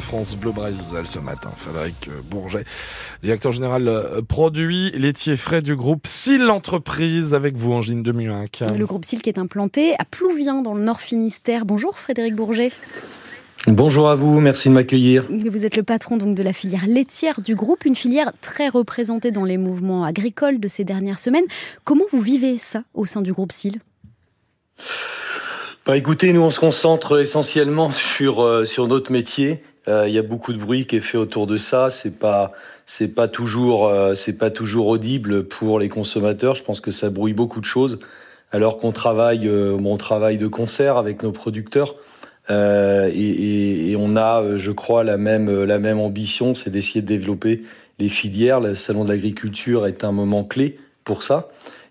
France Bleu Brésil ce matin, Frédéric euh, Bourget, directeur général euh, produits laitiers frais du groupe SIL Entreprise avec vous Angeline Demiuinc. Le groupe SIL qui est implanté à Plouvien dans le Nord Finistère. Bonjour Frédéric Bourget. Bonjour à vous, merci de m'accueillir. Vous êtes le patron donc de la filière laitière du groupe, une filière très représentée dans les mouvements agricoles de ces dernières semaines. Comment vous vivez ça au sein du groupe SIL? Bah écoutez, nous on se concentre essentiellement sur euh, sur notre métier euh, il y a beaucoup de bruit qui est fait autour de ça. C'est pas c'est pas toujours euh, c'est pas toujours audible pour les consommateurs. Je pense que ça brouille beaucoup de choses. Alors qu'on travaille euh, on travaille de concert avec nos producteurs euh, et, et, et, on a, je crois, la même la même ambition, c'est d'essayer de développer les filières. Le salon de l'agriculture est un moment clé pour ça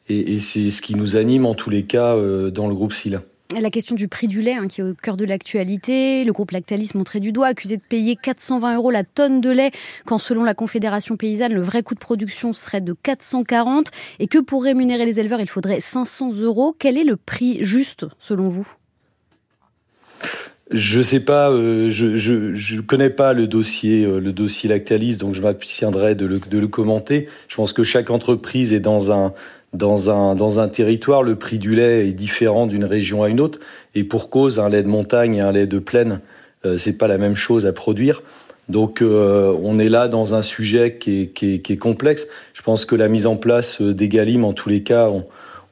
et, et c'est ce qui nous anime en tous les cas dans le groupe SILA. La question du prix du lait, hein, qui est au cœur de l'actualité. Le groupe Lactalis montré du doigt, accusé de payer 420 euros la tonne de lait, quand selon la Confédération paysanne, le vrai coût de production serait de 440, et que pour rémunérer les éleveurs, il faudrait 500 euros. Quel est le prix juste, selon vous? Je sais pas, euh, je, je, connais pas le dossier, euh, le dossier Lactalis, donc je m'abstiendrai de le, de le commenter. Je pense que chaque entreprise est dans un dans un, dans un territoire, le prix du lait est différent d'une région à une autre. Et pour cause, un lait de montagne et un lait de plaine, euh, c'est pas la même chose à produire. Donc euh, on est là dans un sujet qui est, qui, est, qui est, complexe. Je pense que la mise en place des Galim, en tous les cas,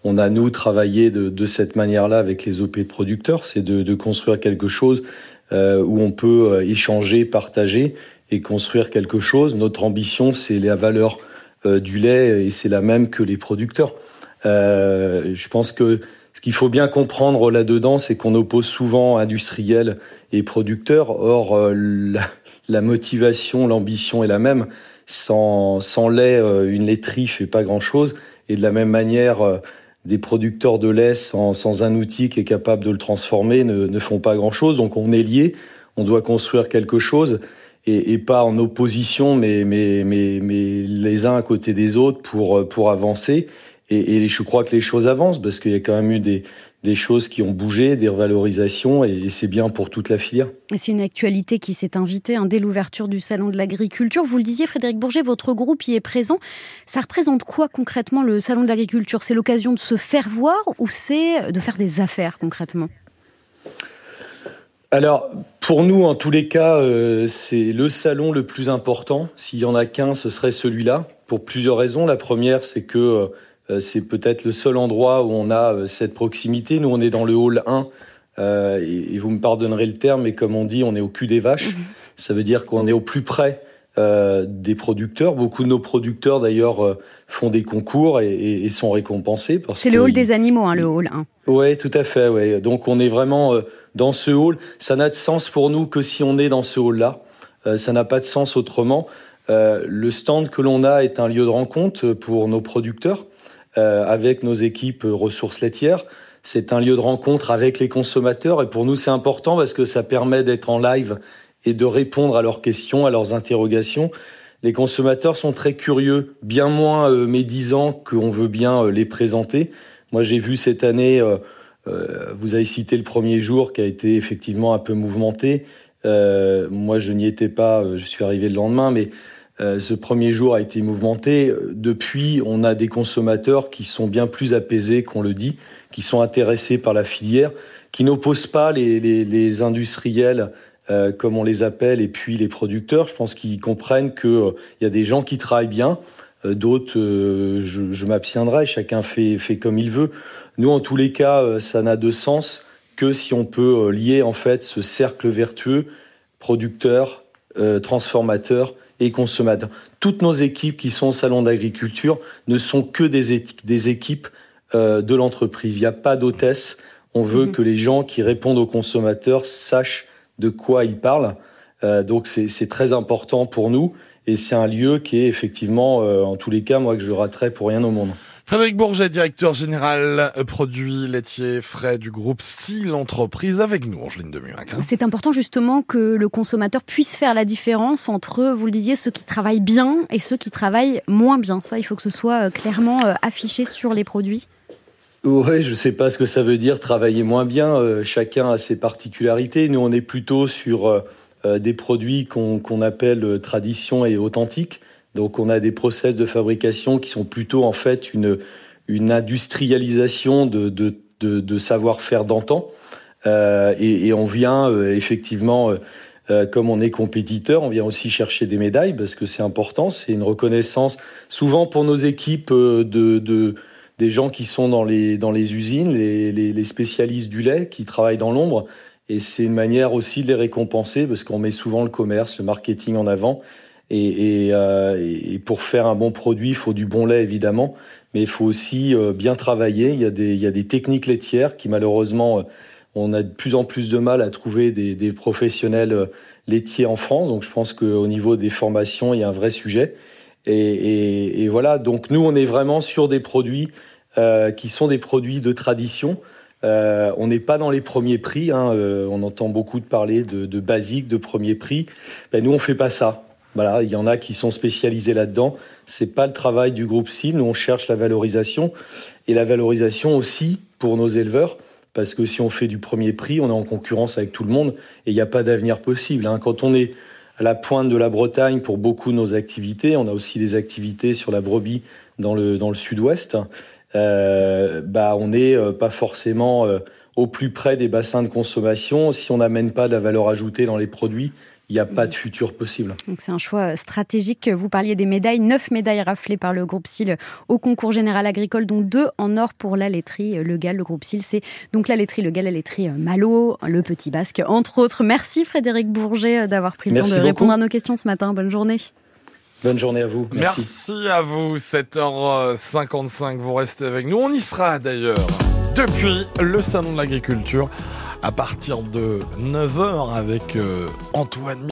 on a nous travaillé de, de cette manière-là avec les OP producteurs, c'est de, de, construire quelque chose euh, où on peut euh, échanger, partager et construire quelque chose. Notre ambition, c'est la valeur euh, du lait et c'est la même que les producteurs. Euh, je pense que ce qu'il faut bien comprendre là-dedans, c'est qu'on oppose souvent industriels et producteurs. Or, la, la, motivation, l'ambition est la même. Sans, sans lait, une laiterie fait pas grand-chose. Et de la même manière, des producteurs de lait sans, sans, un outil qui est capable de le transformer ne, ne font pas grand-chose. Donc on est lié, on doit construire quelque chose et, et pas en opposition, mais, mais, mais, mais les uns à côté des autres pour, pour avancer. Et, et je crois que les choses avancent parce qu'il y a quand même eu des, des choses qui ont bougé, des revalorisations, et, et c'est bien pour toute la filière. C'est une actualité qui s'est invitée hein, dès l'ouverture du Salon de l'Agriculture. Vous le disiez, Frédéric Bourget, votre groupe y est présent. Ça représente quoi concrètement le Salon de l'Agriculture? C'est l'occasion de se faire voir ou c'est de faire des affaires concrètement? Alors, pour nous, en tous les cas, euh, c'est le salon le plus important. S'il y en a qu'un, ce serait celui-là, pour plusieurs raisons. La première, c'est que euh, c'est peut-être le seul endroit où on a euh, cette proximité. Nous, on est dans le hall 1, euh, et, et, vous me pardonnerez le terme, mais comme on dit, on est au cul des vaches. Mmh. Ça veut dire qu'on est au plus près euh, des producteurs. Beaucoup de nos producteurs, d'ailleurs, euh, font des concours et, et, et sont récompensés. C'est le hall des animaux, hein, le hall 1. Oui, tout à fait. Ouais. Donc, on est vraiment euh, dans ce hall. Ça n'a de sens pour nous que si on est dans ce hall-là. Euh, ça n'a pas de sens autrement. Euh, le stand que l'on a est un lieu de rencontre pour nos producteurs, avec nos équipes ressources laitières. C'est un lieu de rencontre avec les consommateurs et pour nous c'est important parce que ça permet d'être en live et de répondre à leurs questions, à leurs interrogations. Les consommateurs sont très curieux, bien moins euh, médisants qu'on veut bien euh, les présenter. Moi, j'ai vu cette année, euh, euh, vous avez cité le premier jour qui a été effectivement un peu mouvementé. Euh, moi, je n'y étais pas, je suis arrivé le lendemain, mais ce premier jour a été mouvementé. Depuis, on a des consommateurs qui sont bien plus apaisés qu'on le dit, qui sont intéressés par la filière, qui n'opposent pas les, industriels euh, comme on les appelle, et puis les producteurs. Je pense qu'ils comprennent qu'il euh, y a des gens qui travaillent bien, euh, d'autres, euh, je, m'abstiendrai, chacun fait, fait comme il veut. Nous, en tous les cas, euh, ça n'a de sens que si on peut euh, lier en fait ce cercle vertueux, producteurs, transformateurs et consommateurs. Toutes nos équipes qui sont au salon d'agriculture ne sont que des, des équipes de l'entreprise. Il n'y a pas d'hôtesse. On veut mmh. que les gens qui répondent aux consommateurs sachent de quoi il parle. Euh, donc c'est très important pour nous et c'est un lieu qui est effectivement, euh, en tous les cas, moi que je raterai pour rien au monde. Frédéric Bourget, directeur général euh, produits laitiers frais du groupe SIL Entreprise, avec nous, Angeline Demurac. C'est important justement que le consommateur puisse faire la différence entre, vous le disiez, ceux qui travaillent bien et ceux qui travaillent moins bien. Ça, il faut que ce soit euh, clairement affiché sur les produits. Ouais, je sais pas ce que ça veut dire travailler moins bien. Euh, chacun a ses particularités. Nous, on est plutôt sur euh, des produits qu'on appelle tradition et authentique. Donc on a des process de fabrication qui sont plutôt en fait une, industrialisation de, savoir-faire d'antan. Euh, et, on vient euh, effectivement, euh, comme on est compétiteur, on vient aussi chercher des médailles parce que c'est important, c'est une reconnaissance souvent pour nos équipes de, de, des gens qui sont dans les, dans les usines, les spécialistes du lait qui travaillent dans l'ombre. Et c'est une manière aussi de les récompenser parce qu'on met souvent le commerce, le marketing en avant. Et, euh, et, pour faire un bon produit, il faut du bon lait évidemment, mais il faut aussi euh, bien travailler. Il y, a des, il y a des techniques laitières qui malheureusement, euh, on a de plus en plus de mal à trouver des, des professionnels laitiers en France. Donc je pense qu'au niveau des formations, il y a un vrai sujet. Et, et voilà, donc nous, on est vraiment sur des produits euh, qui sont des produits de tradition. Euh, on n'est pas dans les premiers prix. Hein, on entend beaucoup de parler de, de basique, de premier prix. Ben, nous, on fait pas ça. Voilà, il y en a qui sont spécialisés là-dedans. C'est pas le travail du groupe. Nous, on cherche la valorisation et la valorisation aussi pour nos éleveurs. Parce que si on fait du premier prix, on est en concurrence avec tout le monde et il n'y a pas d'avenir possible. Hein. Quand on est à la pointe de la Bretagne pour beaucoup de nos activités, on a aussi des activités sur la brebis dans le, dans le sud-ouest, euh, bah on n'est euh, pas forcément euh, au plus près des bassins de consommation. Si on n'amène pas de la valeur ajoutée dans les produits, il n'y a pas de futur possible. c'est un choix stratégique. Vous parliez des médailles, neuf médailles raflées par le groupe SIL au concours général agricole, dont deux en or pour la laiterie Le Gall. Le groupe SIL, c'est donc la laiterie Le Gall, la laiterie Malo, le Petit Basque, entre autres. Merci Frédéric Bourget d'avoir pris le temps de répondre à nos questions ce matin. Bonne journée. Bonne journée à vous. Merci. Merci à vous. 7h55, vous restez avec nous. On y sera d'ailleurs depuis le Salon de l'Agriculture à partir de 9h avec euh, Antoine